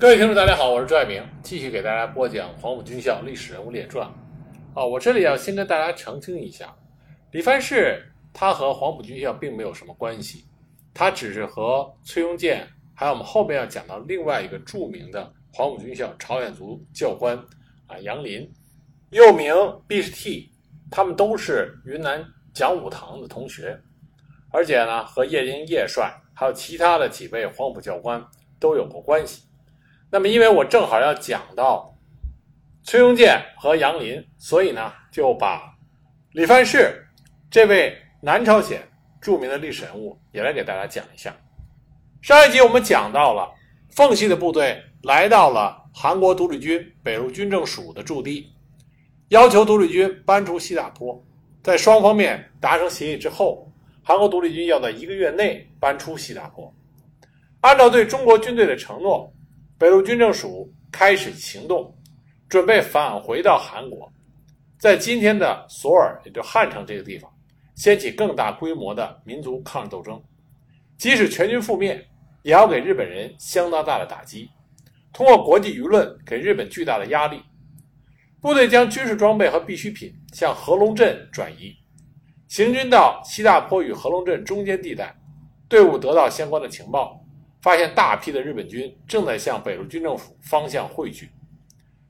各位听众，大家好，我是朱爱明，继续给大家播讲黄埔军校历史人物列传。啊，我这里要先跟大家澄清一下，李范士他和黄埔军校并没有什么关系，他只是和崔庸健，还有我们后面要讲到另外一个著名的黄埔军校朝鲜族教官啊杨林，又名毕士替，他们都是云南讲武堂的同学，而且呢和叶英叶帅还有其他的几位黄埔教官都有过关系。那么，因为我正好要讲到崔庸健和杨林，所以呢，就把李范世这位南朝鲜著名的历史人物也来给大家讲一下。上一集我们讲到了奉系的部队来到了韩国独立军北路军政署的驻地，要求独立军搬出西大坡。在双方面达成协议之后，韩国独立军要在一个月内搬出西大坡。按照对中国军队的承诺。北路军政署开始行动，准备返回到韩国，在今天的索尔，也就汉城这个地方，掀起更大规模的民族抗日斗争。即使全军覆灭，也要给日本人相当大的打击，通过国际舆论给日本巨大的压力。部队将军事装备和必需品向合龙镇转移，行军到西大坡与合龙镇中间地带，队伍得到相关的情报。发现大批的日本军正在向北路军政府方向汇聚。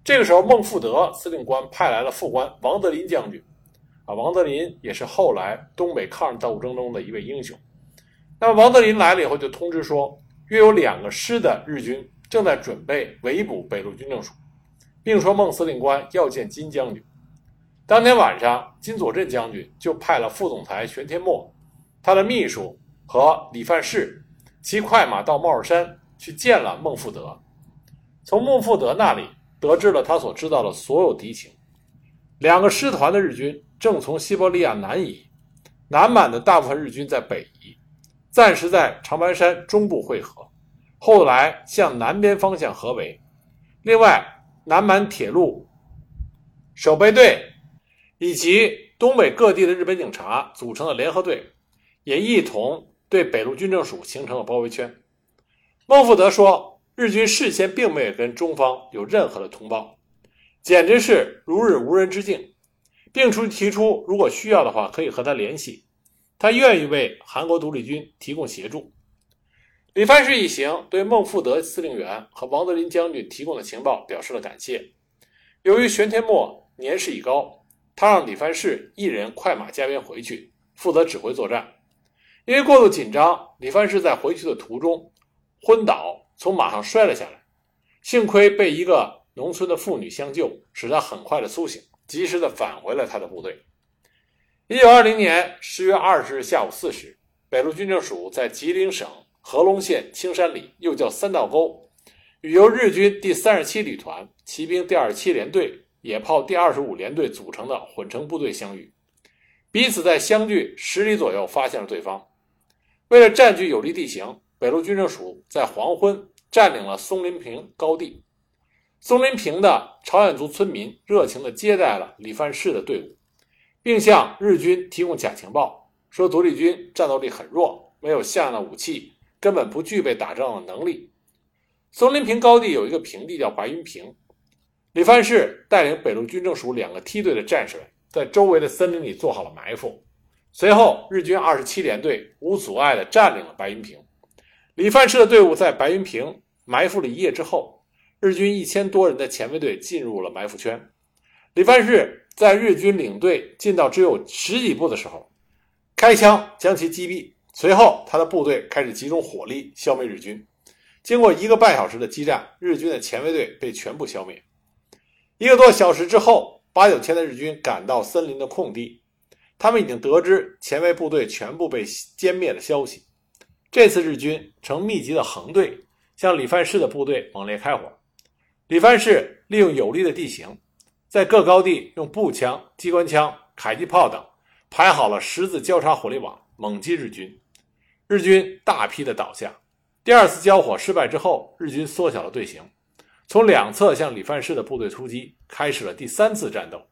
这个时候，孟富德司令官派来了副官王德林将军。啊，王德林也是后来东北抗日斗争中的一位英雄。那么，王德林来了以后，就通知说，约有两个师的日军正在准备围捕北路军政府，并说孟司令官要见金将军。当天晚上，金佐镇将军就派了副总裁玄天墨，他的秘书和李范世。骑快马到帽儿山去见了孟富德，从孟富德那里得知了他所知道的所有敌情。两个师团的日军正从西伯利亚南移，南满的大部分日军在北移，暂时在长白山中部汇合，后来向南边方向合围。另外，南满铁路守备队以及东北各地的日本警察组成的联合队，也一同。对北路军政署形成了包围圈。孟福德说：“日军事先并没有跟中方有任何的通报，简直是如日无人之境，并出提出如果需要的话可以和他联系，他愿意为韩国独立军提供协助。”李范世一行对孟福德司令员和王德林将军提供的情报表示了感谢。由于玄天墨年事已高，他让李范世一人快马加鞭回去，负责指挥作战。因为过度紧张，李范士在回去的途中昏倒，从马上摔了下来。幸亏被一个农村的妇女相救，使他很快的苏醒，及时的返回了他的部队。一九二零年十月二十日下午四时，北路军政署在吉林省合龙县青山里，又叫三道沟，与由日军第三十七旅团、骑兵第二十七联队、野炮第二十五联队组成的混成部队相遇，彼此在相距十里左右发现了对方。为了占据有利地形，北路军政署在黄昏占领了松林坪高地。松林坪的朝鲜族村民热情地接待了李范士的队伍，并向日军提供假情报，说独立军战斗力很弱，没有像样的武器，根本不具备打仗的能力。松林坪高地有一个平地叫白云坪，李范士带领北路军政署两个梯队的战士们在周围的森林里做好了埋伏。随后，日军二十七联队无阻碍地占领了白云坪。李范世的队伍在白云坪埋伏了一夜之后，日军一千多人的前卫队进入了埋伏圈。李范世在日军领队进到只有十几步的时候，开枪将其击毙。随后，他的部队开始集中火力消灭日军。经过一个半小时的激战，日军的前卫队被全部消灭。一个多小时之后，八九千的日军赶到森林的空地。他们已经得知前卫部队全部被歼灭的消息。这次日军呈密集的横队向李范世的部队猛烈开火。李范世利用有利的地形，在各高地用步枪、机关枪、迫击炮等排好了十字交叉火力网，猛击日军。日军大批的倒下。第二次交火失败之后，日军缩小了队形，从两侧向李范世的部队突击，开始了第三次战斗。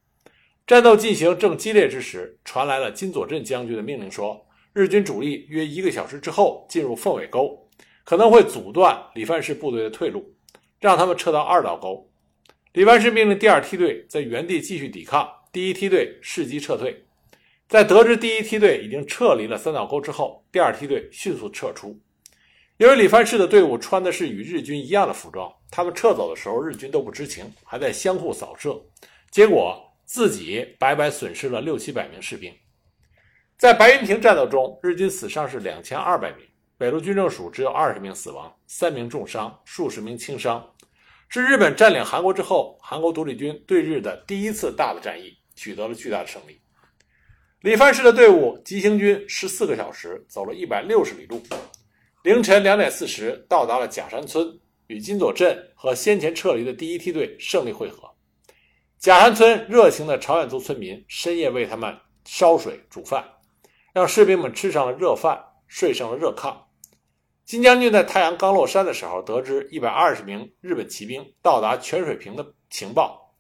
战斗进行正激烈之时，传来了金佐镇将军的命令，说日军主力约一个小时之后进入凤尾沟，可能会阻断李范世部队的退路。让他们撤到二道沟。李范世命令第二梯队在原地继续抵抗，第一梯队伺机撤退。在得知第一梯队已经撤离了三道沟之后，第二梯队迅速撤出。由于李范世的队伍穿的是与日军一样的服装，他们撤走的时候，日军都不知情，还在相互扫射，结果自己白白损失了六七百名士兵。在白云亭战斗中，日军死伤是两千二百名，北路军政署只有二十名死亡，三名重伤，数十名轻伤。是日本占领韩国之后，韩国独立军对日的第一次大的战役，取得了巨大的胜利。李范世的队伍急行军十四个小时，走了一百六十里路。凌晨两点四十，到达了假山村，与金佐镇和先前撤离的第一梯队胜利会合。假山村热情的朝鲜族村民深夜为他们烧水煮饭，让士兵们吃上了热饭，睡上了热炕。金将军在太阳刚落山的时候，得知一百二十名日本骑兵到达泉水坪的情报，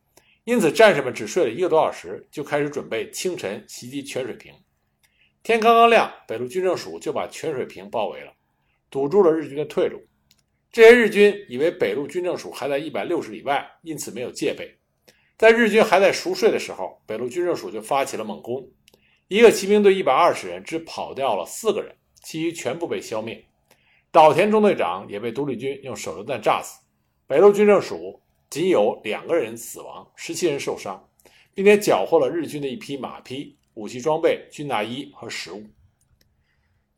因此战士们只睡了一个多小时，就开始准备清晨袭击泉水坪。天刚刚亮，北路军政署就把泉水坪包围了。堵住了日军的退路，这些日军以为北路军政署还在一百六十里外，因此没有戒备。在日军还在熟睡的时候，北路军政署就发起了猛攻。一个骑兵队一百二十人，只跑掉了四个人，其余全部被消灭。岛田中队长也被独立军用手榴弹炸死。北路军政署仅有两个人死亡，十七人受伤，并且缴获了日军的一批马匹、武器装备、军大衣和食物。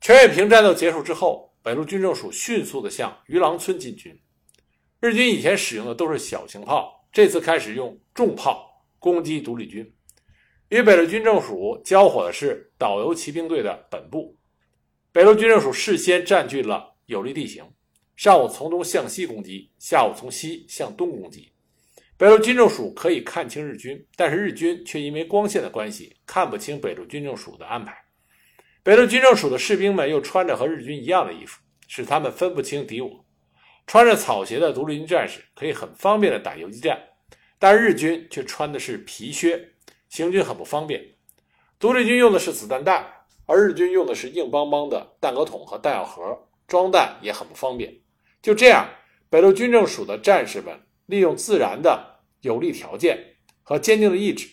全水平战斗结束之后。北路军政署迅速地向鱼郎村进军。日军以前使用的都是小型炮，这次开始用重炮攻击独立军。与北路军政署交火的是导游骑兵队的本部。北路军政署事先占据了有利地形，上午从东向西攻击，下午从西向东攻击。北路军政署可以看清日军，但是日军却因为光线的关系看不清北路军政署的安排。北路军政署的士兵们又穿着和日军一样的衣服，使他们分不清敌我。穿着草鞋的独立军战士可以很方便地打游击战，但日军却穿的是皮靴，行军很不方便。独立军用的是子弹袋，而日军用的是硬邦邦的弹壳桶和弹药盒，装弹也很不方便。就这样，北路军政署的战士们利用自然的有利条件和坚定的意志，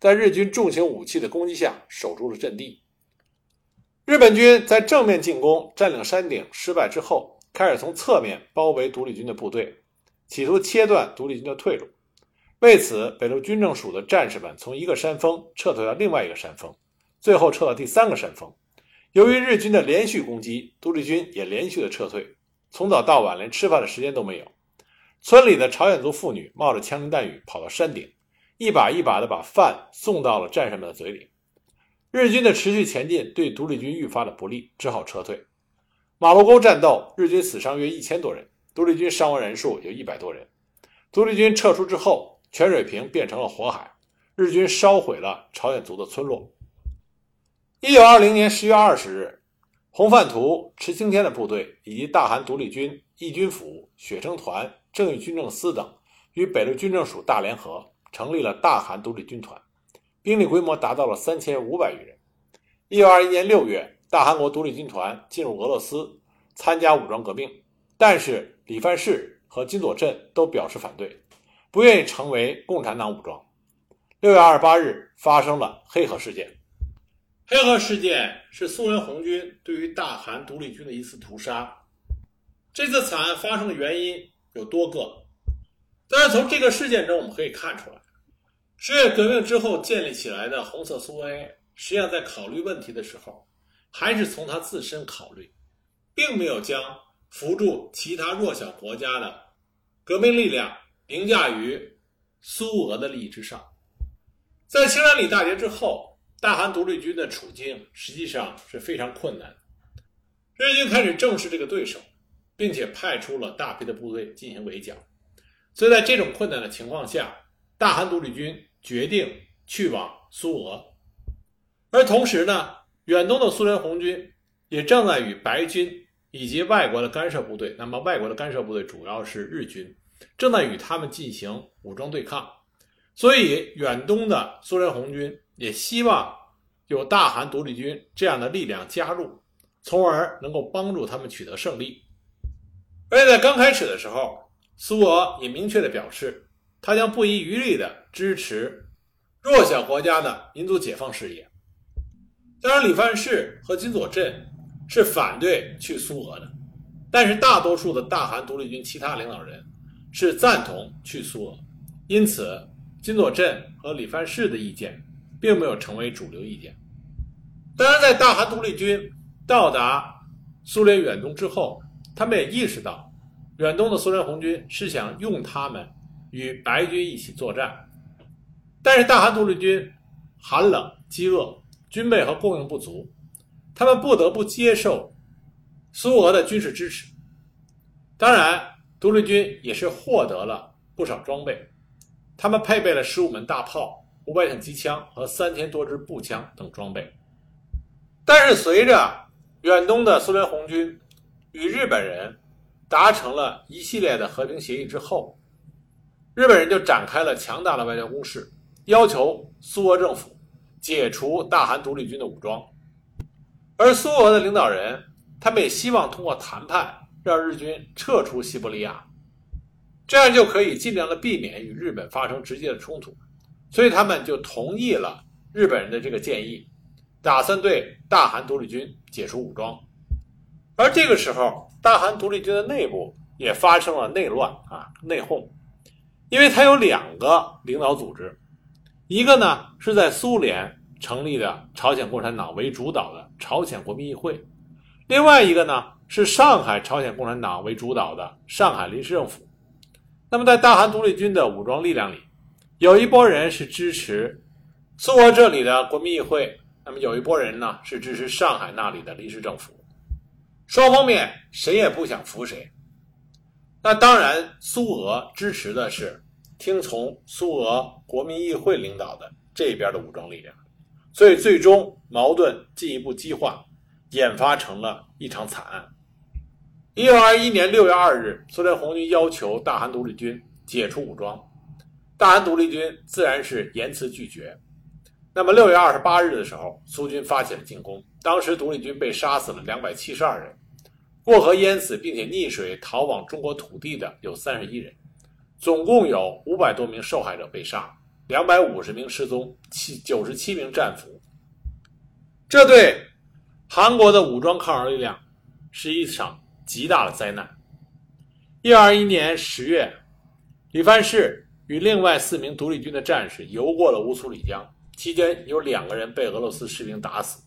在日军重型武器的攻击下守住了阵地。日本军在正面进攻、占领山顶失败之后，开始从侧面包围独立军的部队，企图切断独立军的退路。为此，北路军政署的战士们从一个山峰撤退到另外一个山峰，最后撤到第三个山峰。由于日军的连续攻击，独立军也连续的撤退，从早到晚连吃饭的时间都没有。村里的朝鲜族妇女冒着枪林弹雨跑到山顶，一把一把的把饭送到了战士们的嘴里。日军的持续前进对独立军愈发的不利，只好撤退。马路沟战斗，日军死伤约一千多人，独立军伤亡人数有一百多人。独立军撤出之后，泉水平变成了火海，日军烧毁了朝鲜族的村落。一九二零年十月二十日，洪范图、池青天的部队以及大韩独立军义军府、雪生团、正义军政司等与北路军政署大联合，成立了大韩独立军团。兵力规模达到了三千五百余人。一九二一年六月，大韩国独立军团进入俄罗斯参加武装革命，但是李范世和金佐镇都表示反对，不愿意成为共产党武装。六月二十八日发生了黑河事件。黑河事件是苏联红军对于大韩独立军的一次屠杀。这次惨案发生的原因有多个，但是从这个事件中我们可以看出来。十月革命之后建立起来的红色苏维埃，实际上在考虑问题的时候，还是从他自身考虑，并没有将扶助其他弱小国家的革命力量凌驾于苏俄的利益之上。在青山里大捷之后，大韩独立军的处境实际上是非常困难。日军开始正视这个对手，并且派出了大批的部队进行围剿。所以在这种困难的情况下，大韩独立军决定去往苏俄，而同时呢，远东的苏联红军也正在与白军以及外国的干涉部队，那么外国的干涉部队主要是日军，正在与他们进行武装对抗。所以，远东的苏联红军也希望有大韩独立军这样的力量加入，从而能够帮助他们取得胜利。而且在刚开始的时候，苏俄也明确的表示，他将不遗余力的支持弱小国家的民族解放事业。当然，李范世和金佐镇是反对去苏俄的，但是大多数的大韩独立军其他领导人是赞同去苏俄，因此金佐镇和李范世的意见并没有成为主流意见。当然，在大韩独立军到达苏联远东之后，他们也意识到，远东的苏联红军是想用他们与白军一起作战，但是大韩独立军寒冷、饥饿、军备和供应不足，他们不得不接受苏俄的军事支持。当然，独立军也是获得了不少装备，他们配备了十五门大炮、五百挺机枪和三千多支步枪等装备。但是，随着远东的苏联红军与日本人达成了一系列的和平协议之后，日本人就展开了强大的外交攻势，要求苏俄政府解除大韩独立军的武装。而苏俄的领导人，他们也希望通过谈判让日军撤出西伯利亚，这样就可以尽量的避免与日本发生直接的冲突，所以他们就同意了日本人的这个建议。打算对大韩独立军解除武装，而这个时候，大韩独立军的内部也发生了内乱啊，内讧，因为它有两个领导组织，一个呢是在苏联成立的朝鲜共产党为主导的朝鲜国民议会，另外一个呢是上海朝鲜共产党为主导的上海临时政府。那么，在大韩独立军的武装力量里，有一波人是支持苏俄这里的国民议会。那么有一波人呢是支持上海那里的临时政府，双方面谁也不想服谁。那当然，苏俄支持的是听从苏俄国民议会领导的这边的武装力量，所以最终矛盾进一步激化，演发成了一场惨案。一九二一年六月二日，苏联红军要求大韩独立军解除武装，大韩独立军自然是严词拒绝。那么六月二十八日的时候，苏军发起了进攻。当时独立军被杀死了两百七十二人，过河淹死并且溺水逃往中国土地的有三十一人，总共有五百多名受害者被杀，两百五十名失踪，七九十七名战俘。这对韩国的武装抗日力量是一场极大的灾难。一九二一年十月，李范世与另外四名独立军的战士游过了乌苏里江。期间有两个人被俄罗斯士兵打死，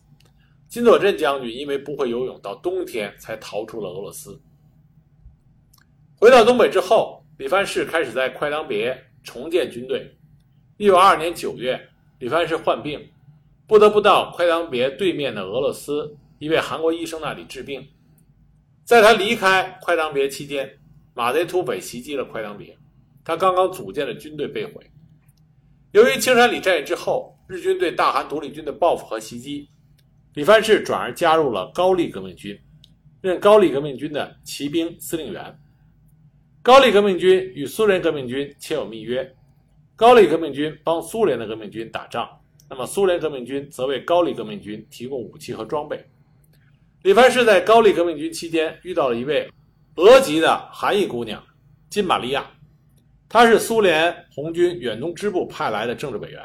金佐镇将军因为不会游泳，到冬天才逃出了俄罗斯。回到东北之后，李范世开始在快当别重建军队。一九二二年九月，李范世患病，不得不到快当别对面的俄罗斯一位韩国医生那里治病。在他离开快当别期间，马贼土匪袭击了快当别，他刚刚组建的军队被毁。由于青山里战役之后，日军对大韩独立军的报复和袭击，李范世转而加入了高丽革命军，任高丽革命军的骑兵司令员。高丽革命军与苏联革命军签有密约，高丽革命军帮苏联的革命军打仗，那么苏联革命军则为高丽革命军提供武器和装备。李范世在高丽革命军期间遇到了一位俄籍的韩裔姑娘金玛利亚。她是苏联红军远东支部派来的政治委员。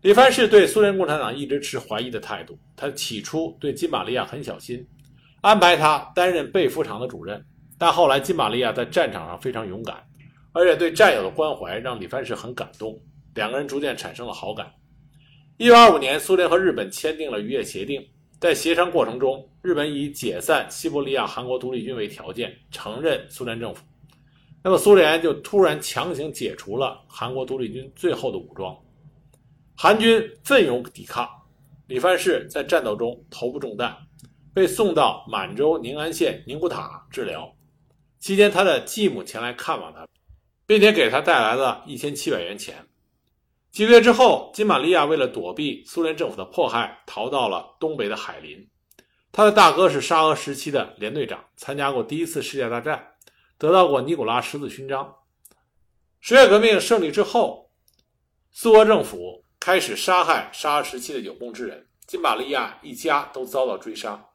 李范世对苏联共产党一直持怀疑的态度。他起初对金玛利亚很小心，安排他担任被服厂的主任。但后来金玛利亚在战场上非常勇敢，而且对战友的关怀让李凡世很感动，两个人逐渐产生了好感。一九二五年，苏联和日本签订了渔业协定，在协商过程中，日本以解散西伯利亚韩国独立军为条件，承认苏联政府。那么苏联就突然强行解除了韩国独立军最后的武装，韩军奋勇抵抗，李范世在战斗中头部中弹，被送到满洲宁安县宁古塔治疗。期间，他的继母前来看望他，并且给他带来了一千七百元钱。几个月之后，金玛利亚为了躲避苏联政府的迫害，逃到了东北的海林。他的大哥是沙俄时期的连队长，参加过第一次世界大战。得到过尼古拉十字勋章。十月革命胜利之后，苏俄政府开始杀害沙俄时期的有功之人，金玛利亚一家都遭到追杀。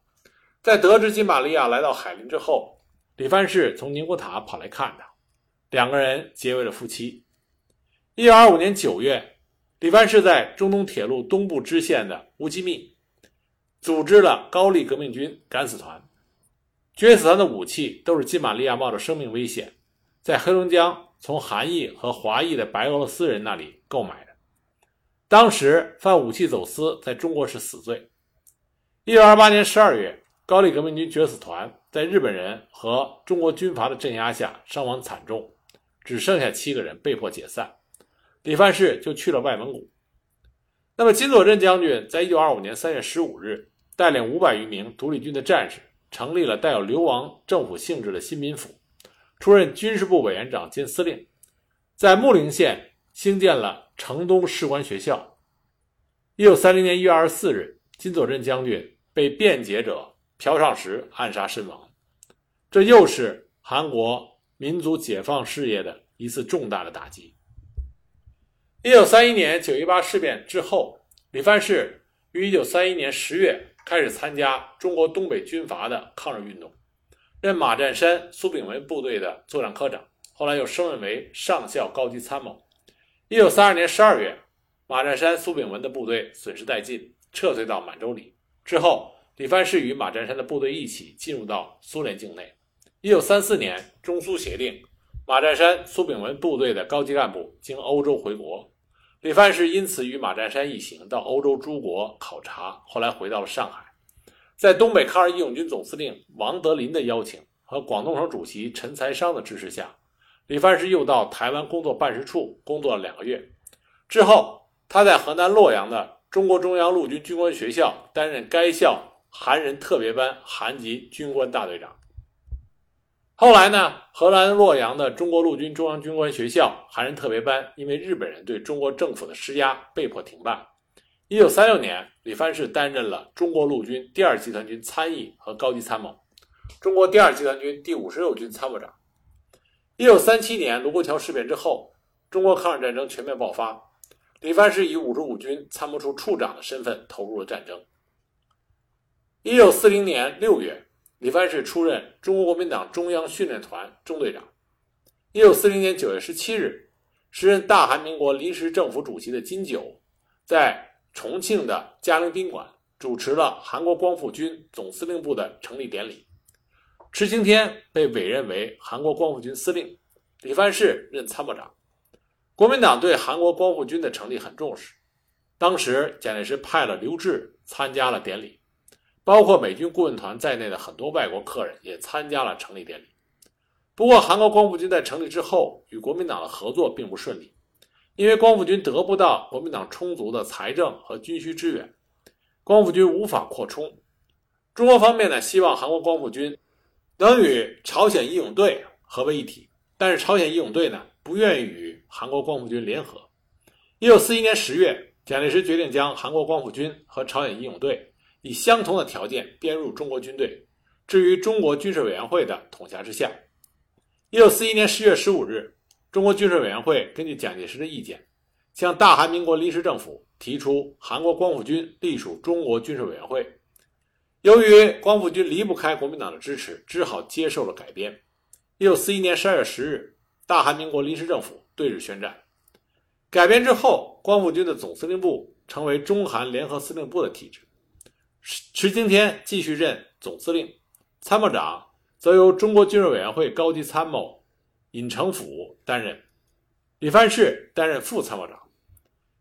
在得知金玛利亚来到海林之后，李范世从宁古塔跑来看他，两个人结为了夫妻。一九二五年九月，李范是在中东铁路东部支线的乌基密，组织了高丽革命军敢死团。决死团的武器都是金玛利亚冒着生命危险，在黑龙江从韩裔和华裔的白俄罗斯人那里购买的。当时犯武器走私在中国是死罪。一九二八年十二月，高丽革命军决死团在日本人和中国军阀的镇压下伤亡惨重，只剩下七个人被迫解散。李范世就去了外蒙古。那么金佐镇将军在一九二五年三月十五日带领五百余名独立军的战士。成立了带有流亡政府性质的新民府，出任军事部委员长兼司令，在木陵县兴建了城东士官学校。一九三零年一月二十四日，金佐镇将军被辩解者朴尚实暗杀身亡，这又是韩国民族解放事业的一次重大的打击。一九三一年九一八事变之后，李范世于一九三一年十月。开始参加中国东北军阀的抗日运动，任马占山、苏炳文部队的作战科长，后来又升任为上校高级参谋。一九三二年十二月，马占山、苏炳文的部队损失殆尽，撤退到满洲里。之后，李范世与马占山的部队一起进入到苏联境内。一九三四年，中苏协定，马占山、苏炳文部队的高级干部经欧洲回国。李范世因此与马占山一行到欧洲诸国考察，后来回到了上海。在东北抗日义勇军总司令王德林的邀请和广东省主席陈才商的支持下，李范世又到台湾工作办事处工作了两个月。之后，他在河南洛阳的中国中央陆军军官学校担任该校韩人特别班韩籍军官大队长。后来呢，荷兰洛阳的中国陆军中央军官学校韩人特别班因为日本人对中国政府的施压，被迫停办。一九三六年，李范世担任了中国陆军第二集团军参议和高级参谋，中国第二集团军第五十六军参谋长。一九三七年卢沟桥事变之后，中国抗日战争全面爆发，李范世以五十五军参谋处处长的身份投入了战争。一九四零年六月。李范世出任中国国民党中央训练团中队长。一九四零年九月十七日，时任大韩民国临时政府主席的金九，在重庆的嘉陵宾馆主持了韩国光复军总司令部的成立典礼。池青天被委任为韩国光复军司令，李范世任参谋长。国民党对韩国光复军的成立很重视，当时蒋介石派了刘峙参加了典礼。包括美军顾问团在内的很多外国客人也参加了成立典礼。不过，韩国光复军在成立之后与国民党的合作并不顺利，因为光复军得不到国民党充足的财政和军需支援，光复军无法扩充。中国方面呢，希望韩国光复军能与朝鲜义勇队合为一体，但是朝鲜义勇队呢不愿意与韩国光复军联合。一九四一年十月，蒋介石决定将韩国光复军和朝鲜义勇队。以相同的条件编入中国军队，置于中国军事委员会的统辖之下。一九四一年十月十五日，中国军事委员会根据蒋介石的意见，向大韩民国临时政府提出韩国光复军隶属中国军事委员会。由于光复军离不开国民党的支持，只好接受了改编。一九四一年十二月十日，大韩民国临时政府对日宣战。改编之后，光复军的总司令部成为中韩联合司令部的体制。池青天继续任总司令，参谋长则由中国军事委员会高级参谋尹成甫担任，李范世担任副参谋长。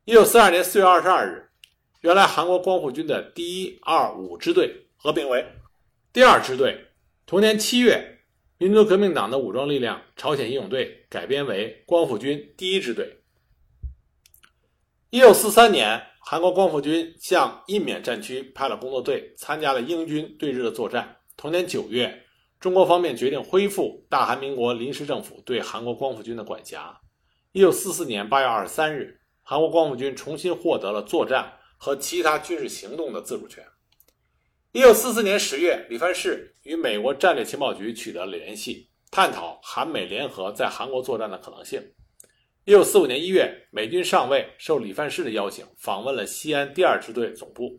一九四二年四月二十二日，原来韩国光复军的第一、二、五支队合并为第二支队。同年七月，民族革命党的武装力量朝鲜义勇队改编为光复军第一支队。一九四三年。韩国光复军向印缅战区派了工作队，参加了英军对日的作战。同年九月，中国方面决定恢复大韩民国临时政府对韩国光复军的管辖。一九四四年八月二十三日，韩国光复军重新获得了作战和其他军事行动的自主权。一九四四年十月，李范士与美国战略情报局取得了联系，探讨韩美联合在韩国作战的可能性。一九四五年一月，美军上尉受李范世的邀请，访问了西安第二支队总部。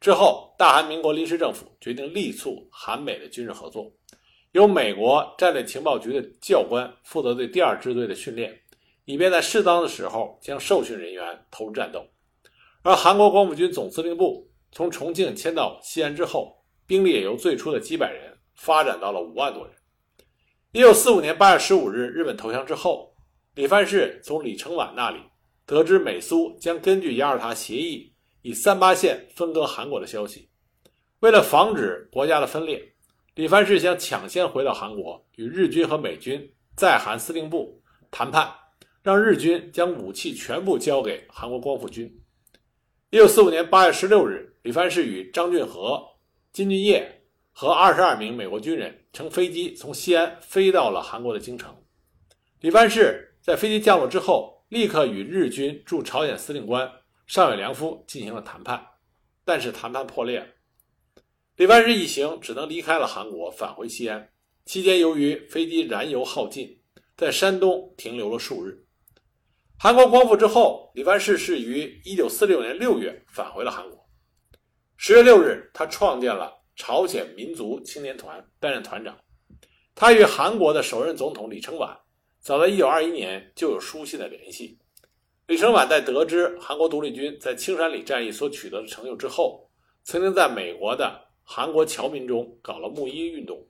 之后，大韩民国临时政府决定力促韩美的军事合作。由美国战略情报局的教官负责对第二支队的训练，以便在适当的时候将受训人员投入战斗。而韩国光复军总司令部从重庆迁到西安之后，兵力也由最初的几百人发展到了五万多人。一九四五年八月十五日，日本投降之后，李藩士从李承晚那里得知美苏将根据雅尔塔协议以三八线分割韩国的消息。为了防止国家的分裂，李藩士想抢先回到韩国，与日军和美军在韩司令部谈判，让日军将武器全部交给韩国光复军。一九四五年八月十六日，李藩士与张俊和、金俊业和二十二名美国军人乘飞机从西安飞到了韩国的京城。李藩士在飞机降落之后，立刻与日军驻朝鲜司令官上野良夫进行了谈判，但是谈判破裂了。李藩士一行只能离开了韩国，返回西安。期间，由于飞机燃油耗尽，在山东停留了数日。韩国光复之后，李藩士是于1946年6月返回了韩国。10月6日，他创建了朝鲜民族青年团，担任团长。他与韩国的首任总统李承晚早在1921年就有书信的联系。李承晚在得知韩国独立军在青山里战役所取得的成就之后，曾经在美国的韩国侨民中搞了募衣运动，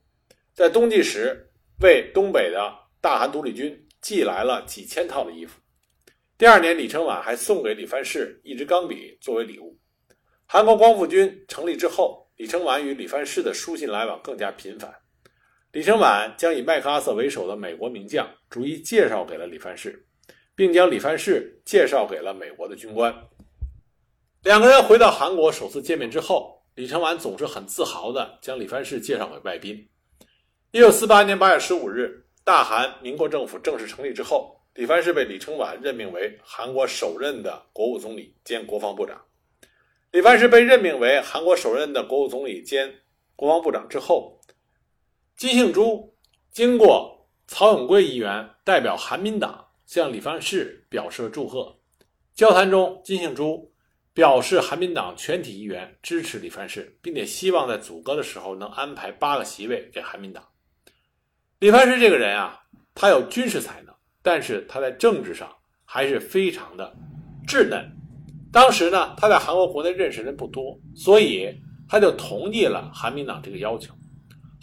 在冬季时为东北的大韩独立军寄来了几千套的衣服。第二年，李承晚还送给李藩士一支钢笔作为礼物。韩国光复军成立之后，李承晚与李藩士的书信来往更加频繁。李承晚将以麦克阿瑟为首的美国名将逐一介绍给了李藩士，并将李藩士介绍给了美国的军官。两个人回到韩国首次见面之后。李承晚总是很自豪地将李藩士介绍给外宾。一九四八年八月十五日，大韩民国政府正式成立之后，李范士被李承晚任命为韩国首任的国务总理兼国防部长。李范士被任命为韩国首任的国务总理兼国防部长之后，金庆珠经过曹永贵议员代表韩民党向李藩士表示了祝贺。交谈中，金庆珠。表示韩民党全体议员支持李藩士，并且希望在组阁的时候能安排八个席位给韩民党。李藩士这个人啊，他有军事才能，但是他在政治上还是非常的稚嫩。当时呢，他在韩国国内认识人不多，所以他就同意了韩民党这个要求。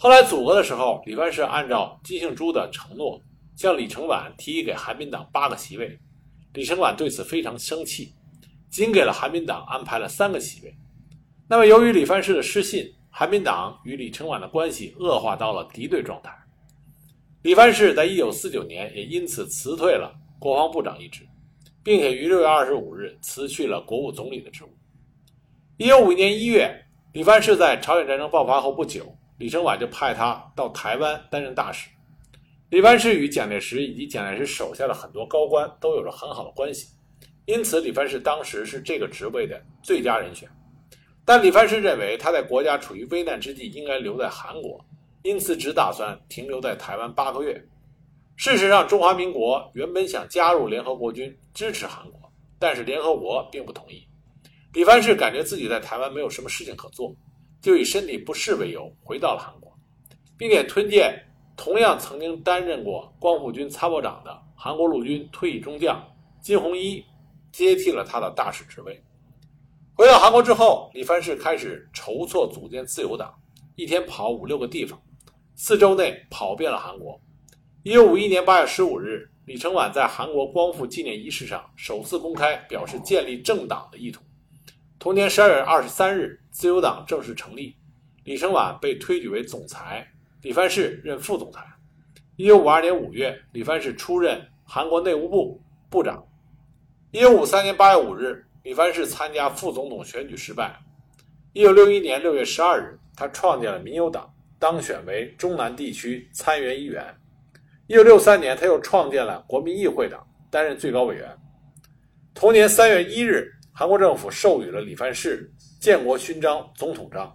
后来组阁的时候，李藩士按照金庆珠的承诺，向李承晚提议给韩民党八个席位。李承晚对此非常生气。仅给了韩民党安排了三个席位。那么，由于李藩士的失信，韩民党与李承晚的关系恶化到了敌对状态。李藩士在一九四九年也因此辞退了国防部长一职，并且于六月二十五日辞去了国务总理的职务。一九五一年一月，李藩士在朝鲜战争爆发后不久，李承晚就派他到台湾担任大使。李藩士与蒋介石以及蒋介石手下的很多高官都有着很好的关系。因此，李藩士当时是这个职位的最佳人选，但李藩士认为他在国家处于危难之际，应该留在韩国，因此只打算停留在台湾八个月。事实上，中华民国原本想加入联合国军，支持韩国，但是联合国并不同意。李藩士感觉自己在台湾没有什么事情可做，就以身体不适为由回到了韩国，并且推荐同样曾经担任过光复军参谋长的韩国陆军退役中将金弘一。接替了他的大使职位。回到韩国之后，李藩士开始筹措组建自由党，一天跑五六个地方，四周内跑遍了韩国。一九五一年八月十五日，李承晚在韩国光复纪念仪式上首次公开表示建立政党的意图。同年十二月二十三日，自由党正式成立，李承晚被推举为总裁，李范世任副总裁。一九五二年五月，李范世出任韩国内务部部长。一九五三年八月五日，李范世参加副总统选举失败。一九六一年六月十二日，他创建了民友党，当选为中南地区参议员议员。一九六三年，他又创建了国民议会党，担任最高委员。同年三月一日，韩国政府授予了李藩士建国勋章总统章。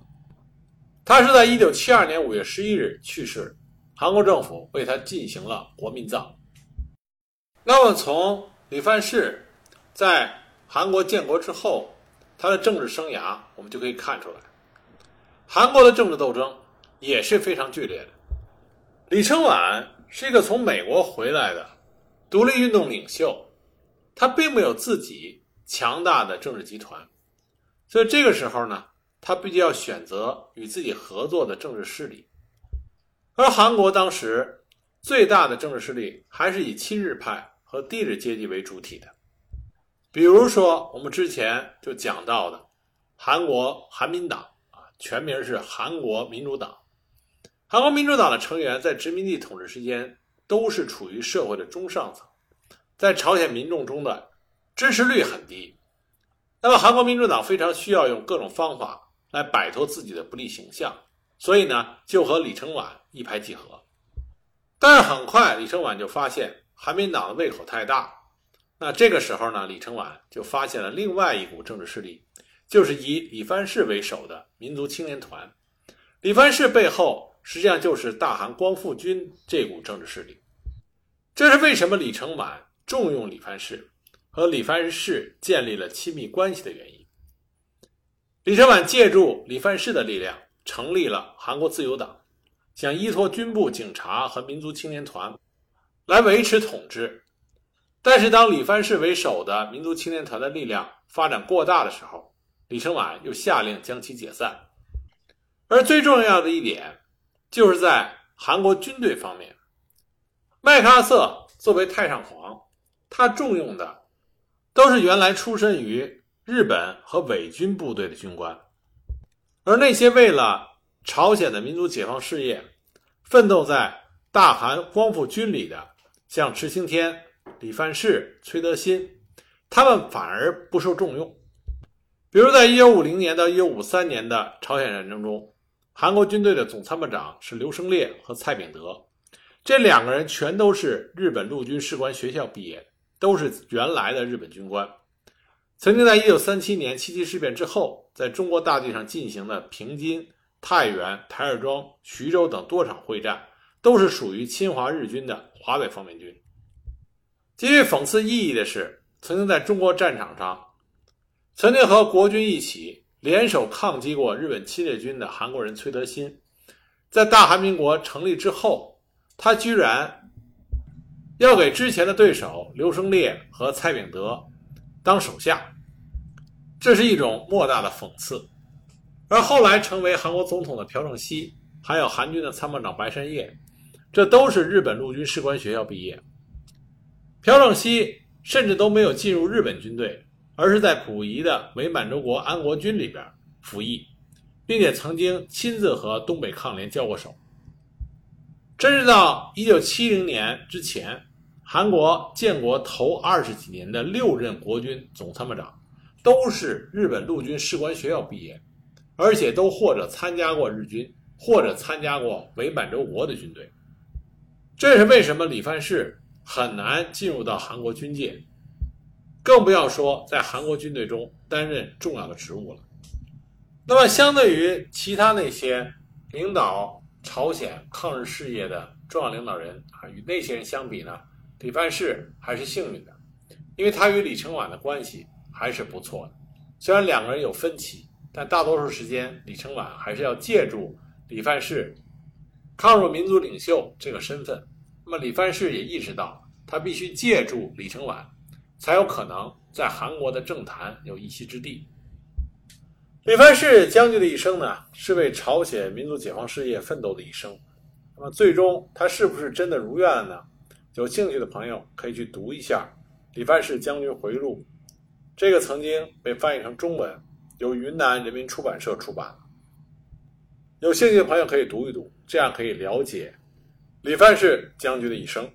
他是在一九七二年五月十一日去世，韩国政府为他进行了国民葬。那么从李藩士。在韩国建国之后，他的政治生涯我们就可以看出来，韩国的政治斗争也是非常剧烈的。李承晚是一个从美国回来的独立运动领袖，他并没有自己强大的政治集团，所以这个时候呢，他必须要选择与自己合作的政治势力。而韩国当时最大的政治势力还是以亲日派和帝日阶级为主体的，比如说我们之前就讲到的韩国韩民党啊，全名是韩国民主党。韩国民主党的成员在殖民地统治期间都是处于社会的中上层，在朝鲜民众中的支持率很低。那么，韩国民主党非常需要用各种方法来摆脱自己的不利形象，所以呢，就和李承晚一拍即合。但是很快，李承晚就发现韩民党的胃口太大。那这个时候呢，李承晚就发现了另外一股政治势力，就是以李范世为首的民族青年团。李范世背后。实际上就是大韩光复军这股政治势力，这是为什么李承晚重用李范世，和李范世建立了亲密关系的原因。李承晚借助李范世的力量，成立了韩国自由党，想依托军部、警察和民族青年团来维持统治。但是，当李范世为首的民族青年团的力量发展过大的时候，李承晚又下令将其解散。而最重要的一点。就是在韩国军队方面，麦克阿瑟作为太上皇，他重用的都是原来出身于日本和伪军部队的军官，而那些为了朝鲜的民族解放事业奋斗在大韩光复军里的，像池青天、李范世、崔德新，他们反而不受重用。比如，在1950年到1953年的朝鲜战争中。韩国军队的总参谋长是刘生烈和蔡炳德，这两个人全都是日本陆军士官学校毕业的，都是原来的日本军官。曾经在一九三七年七七事变之后，在中国大地上进行的平津、太原、台儿庄、徐州等多场会战，都是属于侵华日军的华北方面军。极具讽刺意义的是，曾经在中国战场上，曾经和国军一起。联手抗击过日本侵略军的韩国人崔德新，在大韩民国成立之后，他居然要给之前的对手刘生烈和蔡炳德当手下，这是一种莫大的讽刺。而后来成为韩国总统的朴正熙，还有韩军的参谋长白山叶，这都是日本陆军士官学校毕业。朴正熙甚至都没有进入日本军队。而是在溥仪的伪满洲国安国军里边服役，并且曾经亲自和东北抗联交过手。真是到一九七零年之前，韩国建国头二十几年的六任国军总参谋长，都是日本陆军士官学校毕业，而且都或者参加过日军，或者参加过伪满洲国的军队。这是为什么李范世很难进入到韩国军界。更不要说在韩国军队中担任重要的职务了。那么，相对于其他那些领导朝鲜抗日事业的重要领导人啊，与那些人相比呢，李范世还是幸运的，因为他与李承晚的关系还是不错的。虽然两个人有分歧，但大多数时间，李承晚还是要借助李范世抗日民族领袖这个身份。那么，李范世也意识到，他必须借助李承晚。才有可能在韩国的政坛有一席之地。李范世将军的一生呢，是为朝鲜民族解放事业奋斗的一生。那么，最终他是不是真的如愿了呢？有兴趣的朋友可以去读一下《李范世将军回忆录》，这个曾经被翻译成中文，由云南人民出版社出版。有兴趣的朋友可以读一读，这样可以了解李范世将军的一生。